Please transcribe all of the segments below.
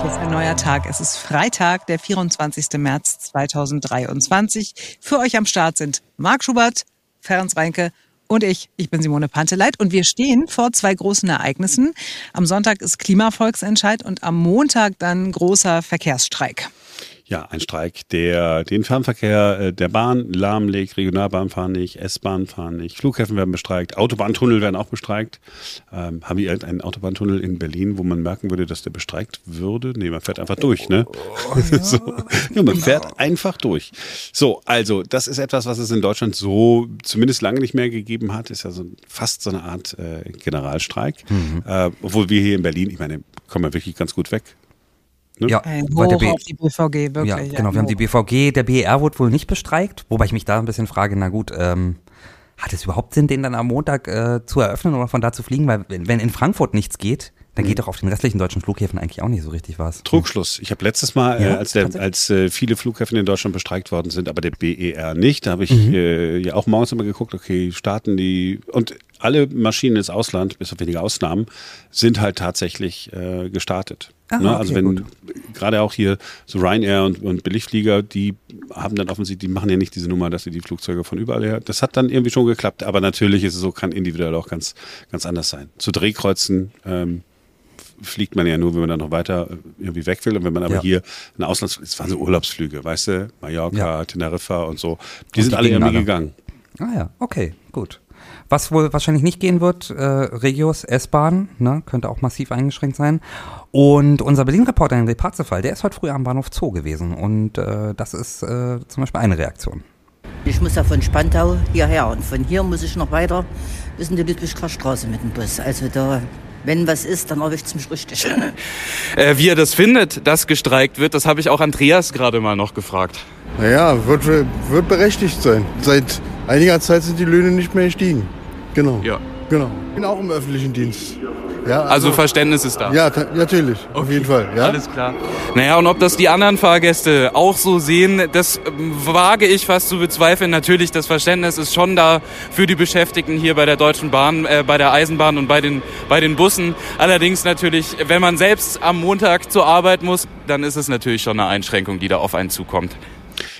Hier ist ein neuer Tag. Es ist Freitag, der 24. März 2023. Für euch am Start sind Marc Schubert, Ferenc Reinke und ich. Ich bin Simone Panteleit und wir stehen vor zwei großen Ereignissen. Am Sonntag ist Klimavolksentscheid und am Montag dann großer Verkehrsstreik. Ja, ein Streik, der den Fernverkehr äh, der Bahn lahmlegt, Regionalbahn fahren nicht, S-Bahn fahren nicht, Flughäfen werden bestreikt, Autobahntunnel werden auch bestreikt. Ähm, haben wir irgendeinen Autobahntunnel in Berlin, wo man merken würde, dass der bestreikt würde? Nee, man fährt einfach durch, ne? Oh, ja. so. ja, man fährt einfach durch. So, also, das ist etwas, was es in Deutschland so zumindest lange nicht mehr gegeben hat. Ist ja so fast so eine Art äh, Generalstreik. Mhm. Äh, obwohl wir hier in Berlin, ich meine, kommen wir wirklich ganz gut weg. Ne? Ja, ein Hoch der B auf die BVG, wirklich. Ja, genau, wir haben die BVG, der BER wurde wohl nicht bestreikt, wobei ich mich da ein bisschen frage, na gut, ähm, hat es überhaupt Sinn, den dann am Montag äh, zu eröffnen oder von da zu fliegen? Weil wenn in Frankfurt nichts geht, dann geht mhm. doch auf den restlichen deutschen Flughäfen eigentlich auch nicht so richtig was. Trugschluss. Ich habe letztes Mal, ja, äh, als, der, als äh, viele Flughäfen in Deutschland bestreikt worden sind, aber der BER nicht, da habe ich mhm. äh, ja auch morgens immer geguckt, okay, starten die und alle Maschinen ins Ausland, bis auf wenige Ausnahmen, sind halt tatsächlich äh, gestartet. Aha, ne? Also okay, wenn gerade auch hier so Ryanair und, und Billigflieger, die haben dann offensichtlich, die machen ja nicht diese Nummer, dass sie die Flugzeuge von überall her. Das hat dann irgendwie schon geklappt, aber natürlich ist es so, kann individuell auch ganz, ganz anders sein. Zu Drehkreuzen ähm, fliegt man ja nur, wenn man dann noch weiter irgendwie weg will. Und wenn man aber ja. hier ein Auslands, es waren so Urlaubsflüge, weißt du, Mallorca, ja. Teneriffa und so, die und sind die alle irgendwie alle. gegangen. Ah ja, okay, gut. Was wohl wahrscheinlich nicht gehen wird, äh, Regios S-Bahn, ne, könnte auch massiv eingeschränkt sein. Und unser Berlin-Reporter Henry Parzefall, der ist heute früh am Bahnhof Zoo gewesen. Und äh, das ist äh, zum Beispiel eine Reaktion. Ich muss ja von Spandau hierher und von hier muss ich noch weiter bis in die Ludwigsker Straße mit dem Bus. Also da wenn was ist, dann erwischt es mich richtig. äh, wie er das findet, dass gestreikt wird, das habe ich auch Andreas gerade mal noch gefragt. Naja, wird, wird berechtigt sein. Seit einiger Zeit sind die Löhne nicht mehr gestiegen. Genau. Ja. Genau. Ich bin auch im öffentlichen Dienst. Ja, also, also, Verständnis ist da. Ja, natürlich, okay. auf jeden Fall. Ja? Alles klar. Naja, und ob das die anderen Fahrgäste auch so sehen, das wage ich fast zu bezweifeln. Natürlich, das Verständnis ist schon da für die Beschäftigten hier bei der Deutschen Bahn, äh, bei der Eisenbahn und bei den, bei den Bussen. Allerdings natürlich, wenn man selbst am Montag zur Arbeit muss, dann ist es natürlich schon eine Einschränkung, die da auf einen zukommt.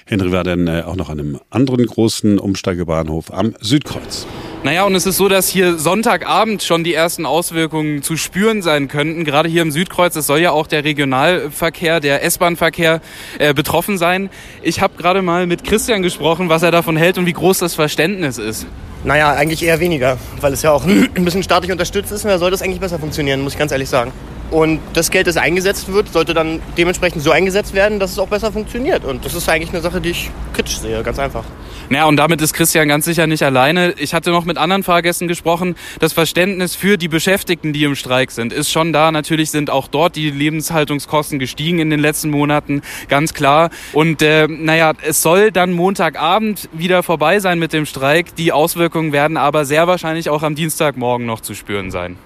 Henry war dann äh, auch noch an einem anderen großen Umsteigebahnhof am Südkreuz. Naja, und es ist so, dass hier Sonntagabend schon die ersten Auswirkungen zu spüren sein könnten. Gerade hier im Südkreuz, es soll ja auch der Regionalverkehr, der S-Bahn-Verkehr äh, betroffen sein. Ich habe gerade mal mit Christian gesprochen, was er davon hält und wie groß das Verständnis ist. Naja, eigentlich eher weniger, weil es ja auch ein bisschen staatlich unterstützt ist und da sollte es eigentlich besser funktionieren, muss ich ganz ehrlich sagen. Und das Geld, das eingesetzt wird, sollte dann dementsprechend so eingesetzt werden, dass es auch besser funktioniert. Und das ist eigentlich eine Sache, die ich kritisch sehe, ganz einfach. Naja, und damit ist Christian ganz sicher nicht alleine. Ich hatte noch mit anderen Fahrgästen gesprochen. Das Verständnis für die Beschäftigten, die im Streik sind, ist schon da. Natürlich sind auch dort die Lebenshaltungskosten gestiegen in den letzten Monaten, ganz klar. Und äh, naja, es soll dann Montagabend wieder vorbei sein mit dem Streik. Die Auswirkungen werden aber sehr wahrscheinlich auch am Dienstagmorgen noch zu spüren sein.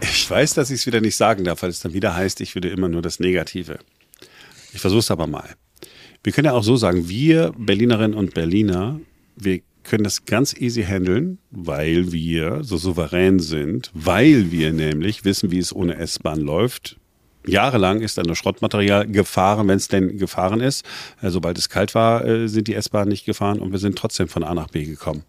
Ich weiß, dass ich es wieder nicht sagen darf, weil es dann wieder heißt, ich würde immer nur das Negative. Ich versuche es aber mal. Wir können ja auch so sagen, wir Berlinerinnen und Berliner, wir können das ganz easy handeln, weil wir so souverän sind, weil wir nämlich wissen, wie es ohne S-Bahn läuft. Jahrelang ist dann nur Schrottmaterial gefahren, wenn es denn gefahren ist. Äh, sobald es kalt war, äh, sind die S-Bahn nicht gefahren und wir sind trotzdem von A nach B gekommen.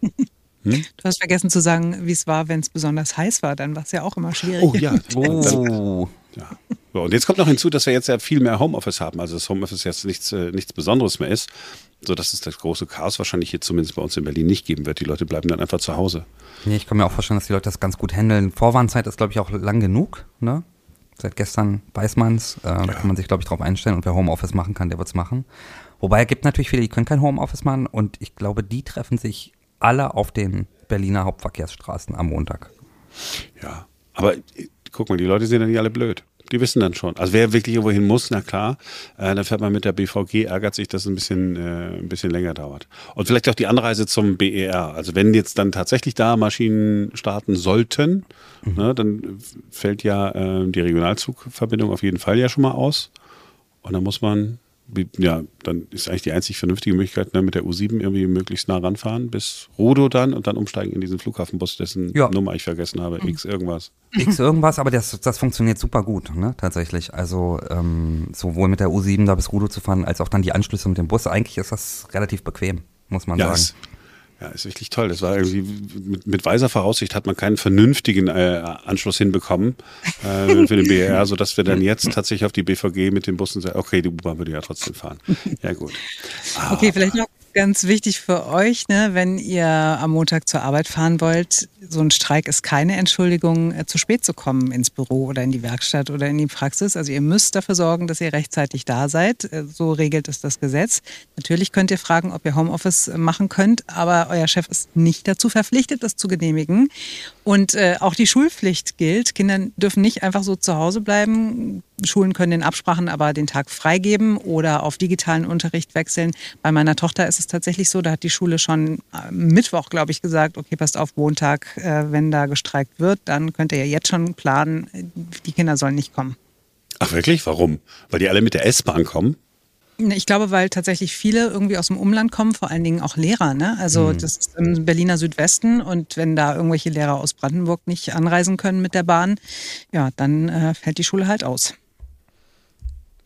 Hm? Du hast vergessen zu sagen, wie es war, wenn es besonders heiß war. Dann war es ja auch immer schwierig. Oh ja. Oh. ja. So, und jetzt kommt noch hinzu, dass wir jetzt ja viel mehr Homeoffice haben. Also das Homeoffice jetzt nichts, äh, nichts Besonderes mehr ist. So dass es das große Chaos wahrscheinlich hier zumindest bei uns in Berlin nicht geben wird. Die Leute bleiben dann einfach zu Hause. Nee, ich kann mir auch vorstellen, dass die Leute das ganz gut handeln. Vorwarnzeit ist, glaube ich, auch lang genug. Ne? Seit gestern weiß man es. Äh, ja. Da kann man sich, glaube ich, drauf einstellen. Und wer Homeoffice machen kann, der wird es machen. Wobei es gibt natürlich viele, die können kein Homeoffice machen. Und ich glaube, die treffen sich alle auf den Berliner Hauptverkehrsstraßen am Montag. Ja, aber guck mal, die Leute sind ja nicht alle blöd. Die wissen dann schon. Also wer wirklich irgendwo hin muss, na klar, äh, dann fährt man mit der BVG, ärgert sich, dass es ein bisschen, äh, ein bisschen länger dauert. Und vielleicht auch die Anreise zum BER. Also wenn jetzt dann tatsächlich da Maschinen starten sollten, mhm. ne, dann fällt ja äh, die Regionalzugverbindung auf jeden Fall ja schon mal aus. Und dann muss man ja, dann ist eigentlich die einzig vernünftige Möglichkeit, ne, mit der U7 irgendwie möglichst nah ranfahren bis Rudo dann und dann umsteigen in diesen Flughafenbus, dessen ja. Nummer ich vergessen habe, X irgendwas. X irgendwas, aber das, das funktioniert super gut, ne, tatsächlich. Also ähm, sowohl mit der U7 da bis Rudo zu fahren, als auch dann die Anschlüsse mit dem Bus. Eigentlich ist das relativ bequem, muss man ja, sagen. Ja, ist wirklich toll. Das war irgendwie mit, mit weiser Voraussicht hat man keinen vernünftigen äh, Anschluss hinbekommen äh, für den BER, sodass wir dann jetzt tatsächlich auf die BVG mit den Bussen sagen, okay, die U-Bahn würde ja trotzdem fahren. Ja, gut. Ah. Okay, vielleicht noch ganz wichtig für euch, ne, wenn ihr am Montag zur Arbeit fahren wollt, so ein Streik ist keine Entschuldigung, äh, zu spät zu kommen ins Büro oder in die Werkstatt oder in die Praxis. Also ihr müsst dafür sorgen, dass ihr rechtzeitig da seid. Äh, so regelt es das Gesetz. Natürlich könnt ihr fragen, ob ihr Homeoffice machen könnt, aber euer Chef ist nicht dazu verpflichtet, das zu genehmigen. Und äh, auch die Schulpflicht gilt. Kinder dürfen nicht einfach so zu Hause bleiben. Schulen können in Absprachen aber den Tag freigeben oder auf digitalen Unterricht wechseln. Bei meiner Tochter ist es tatsächlich so, da hat die Schule schon äh, Mittwoch, glaube ich, gesagt, okay, passt auf, Montag, äh, wenn da gestreikt wird, dann könnt ihr ja jetzt schon planen, die Kinder sollen nicht kommen. Ach wirklich? Warum? Weil die alle mit der S-Bahn kommen? Ich glaube, weil tatsächlich viele irgendwie aus dem Umland kommen, vor allen Dingen auch Lehrer. Ne? Also mhm. das ist im Berliner Südwesten und wenn da irgendwelche Lehrer aus Brandenburg nicht anreisen können mit der Bahn, ja, dann äh, fällt die Schule halt aus.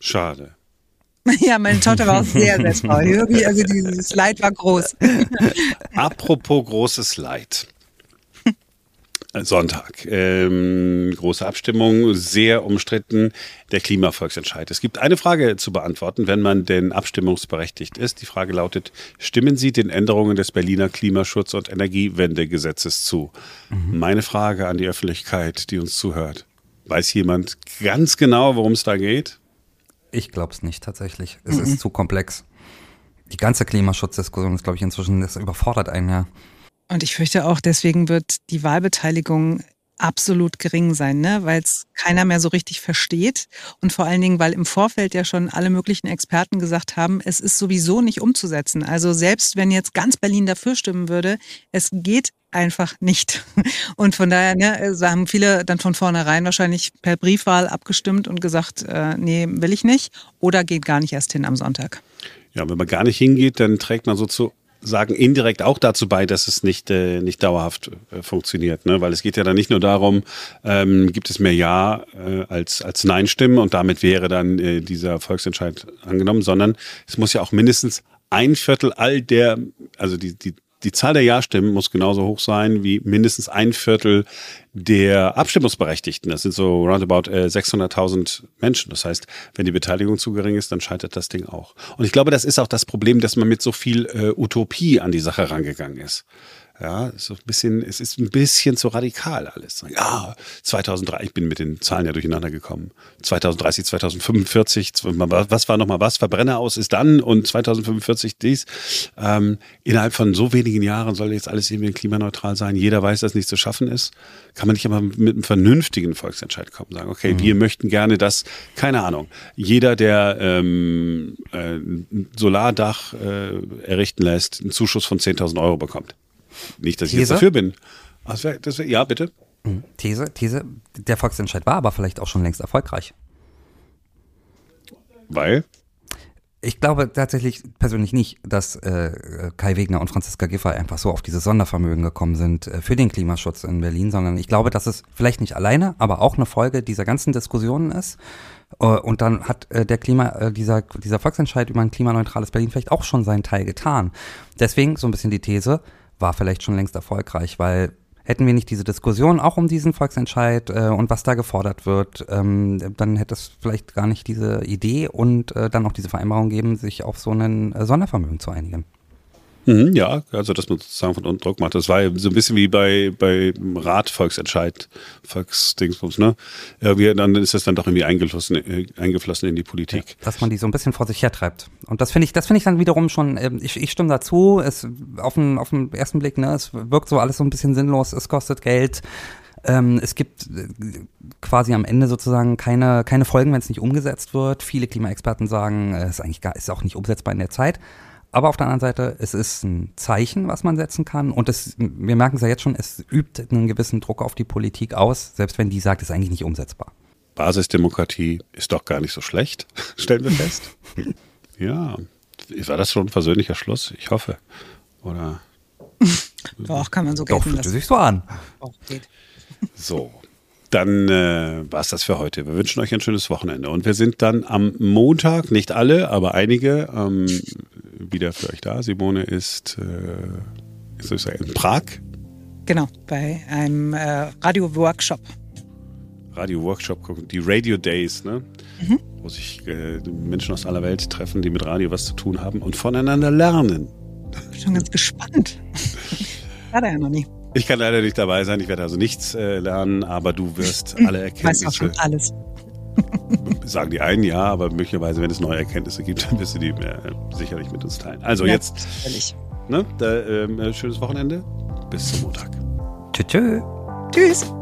Schade. Ja, meine Tochter war auch sehr, sehr traurig. Also dieses Leid war groß. Apropos großes Leid. Sonntag. Ähm, große Abstimmung, sehr umstritten, der Klimavolksentscheid. Es gibt eine Frage zu beantworten, wenn man denn abstimmungsberechtigt ist. Die Frage lautet, stimmen Sie den Änderungen des Berliner Klimaschutz- und Energiewendegesetzes zu? Mhm. Meine Frage an die Öffentlichkeit, die uns zuhört. Weiß jemand ganz genau, worum es da geht? Ich glaube es nicht tatsächlich. Es mhm. ist zu komplex. Die ganze Klimaschutzdiskussion ist, glaube ich, inzwischen, das überfordert einen ja. Und ich fürchte auch, deswegen wird die Wahlbeteiligung absolut gering sein, ne? weil es keiner mehr so richtig versteht. Und vor allen Dingen, weil im Vorfeld ja schon alle möglichen Experten gesagt haben, es ist sowieso nicht umzusetzen. Also selbst wenn jetzt ganz Berlin dafür stimmen würde, es geht einfach nicht. Und von daher ne, haben viele dann von vornherein wahrscheinlich per Briefwahl abgestimmt und gesagt, äh, nee, will ich nicht oder geht gar nicht erst hin am Sonntag. Ja, wenn man gar nicht hingeht, dann trägt man so zu sagen indirekt auch dazu bei, dass es nicht, äh, nicht dauerhaft äh, funktioniert. Ne? Weil es geht ja dann nicht nur darum, ähm, gibt es mehr Ja äh, als, als Nein-Stimmen und damit wäre dann äh, dieser Volksentscheid angenommen, sondern es muss ja auch mindestens ein Viertel all der, also die, die die Zahl der Ja-Stimmen muss genauso hoch sein wie mindestens ein Viertel der Abstimmungsberechtigten. Das sind so roundabout äh, 600.000 Menschen. Das heißt, wenn die Beteiligung zu gering ist, dann scheitert das Ding auch. Und ich glaube, das ist auch das Problem, dass man mit so viel äh, Utopie an die Sache rangegangen ist. Ja, so ein bisschen, es ist ein bisschen zu radikal alles. Ja, 2003, ich bin mit den Zahlen ja durcheinander gekommen. 2030, 2045, was war nochmal was? Verbrenner aus ist dann und 2045 dies. Ähm, innerhalb von so wenigen Jahren soll jetzt alles irgendwie klimaneutral sein. Jeder weiß, dass nichts zu schaffen ist. Kann man nicht aber mit einem vernünftigen Volksentscheid kommen, sagen, okay, mhm. wir möchten gerne, dass, keine Ahnung, jeder, der ähm, äh, ein Solardach äh, errichten lässt, einen Zuschuss von 10.000 Euro bekommt. Nicht, dass ich jetzt dafür bin. Wär, das wär, ja, bitte. Hm. These, These, der Volksentscheid war aber vielleicht auch schon längst erfolgreich. Weil? Ich glaube tatsächlich persönlich nicht, dass äh, Kai Wegner und Franziska Giffey einfach so auf dieses Sondervermögen gekommen sind äh, für den Klimaschutz in Berlin, sondern ich glaube, dass es vielleicht nicht alleine, aber auch eine Folge dieser ganzen Diskussionen ist. Äh, und dann hat äh, der Klima, äh, dieser, dieser Volksentscheid über ein klimaneutrales Berlin vielleicht auch schon seinen Teil getan. Deswegen so ein bisschen die These, war vielleicht schon längst erfolgreich, weil hätten wir nicht diese Diskussion auch um diesen Volksentscheid äh, und was da gefordert wird, ähm, dann hätte es vielleicht gar nicht diese Idee und äh, dann auch diese Vereinbarung geben, sich auf so ein äh, Sondervermögen zu einigen. Mhm, ja, also dass man sozusagen von unten Druck macht. Das war ja so ein bisschen wie bei, bei Rat Volksentscheid, Volksdingsbums, ne? Irgendwie, dann ist das dann doch irgendwie eingeflossen, äh, eingeflossen in die Politik. Ja, dass man die so ein bisschen vor sich hertreibt. Und das finde ich, das finde ich dann wiederum schon, äh, ich, ich stimme dazu, es auf den, auf den ersten Blick, ne, es wirkt so alles so ein bisschen sinnlos, es kostet Geld. Ähm, es gibt äh, quasi am Ende sozusagen keine, keine Folgen, wenn es nicht umgesetzt wird. Viele Klimaexperten sagen, es ist eigentlich gar, ist auch nicht umsetzbar in der Zeit. Aber auf der anderen Seite, es ist ein Zeichen, was man setzen kann. Und es, wir merken es ja jetzt schon, es übt einen gewissen Druck auf die Politik aus, selbst wenn die sagt, es ist eigentlich nicht umsetzbar. Basisdemokratie ist doch gar nicht so schlecht, stellen wir fest. Ja. War das schon ein versöhnlicher Schluss? Ich hoffe. Oder? Doch, kann man so Doch, gelten fühlt lassen. sich so an. Doch, geht. So. Dann äh, war es das für heute. Wir wünschen euch ein schönes Wochenende. Und wir sind dann am Montag, nicht alle, aber einige, ähm, wieder für euch da. Simone ist, äh, soll ich sagen, in Prag. Genau, bei einem äh, Radio-Workshop. Radio-Workshop gucken, die Radio Days, ne? Wo sich äh, Menschen aus aller Welt treffen, die mit Radio was zu tun haben und voneinander lernen. Bin schon ganz gespannt. War da ja noch nie. Ich kann leider nicht dabei sein, ich werde also nichts äh, lernen, aber du wirst alle Ich weiß auch schon Erkenntnisse, alles. sagen die einen ja, aber möglicherweise, wenn es neue Erkenntnisse gibt, dann wirst du die äh, sicherlich mit uns teilen. Also jetzt, Natürlich. ne, da, ähm, äh, schönes Wochenende, bis zum Montag. Tschö, tschö. Tschüss.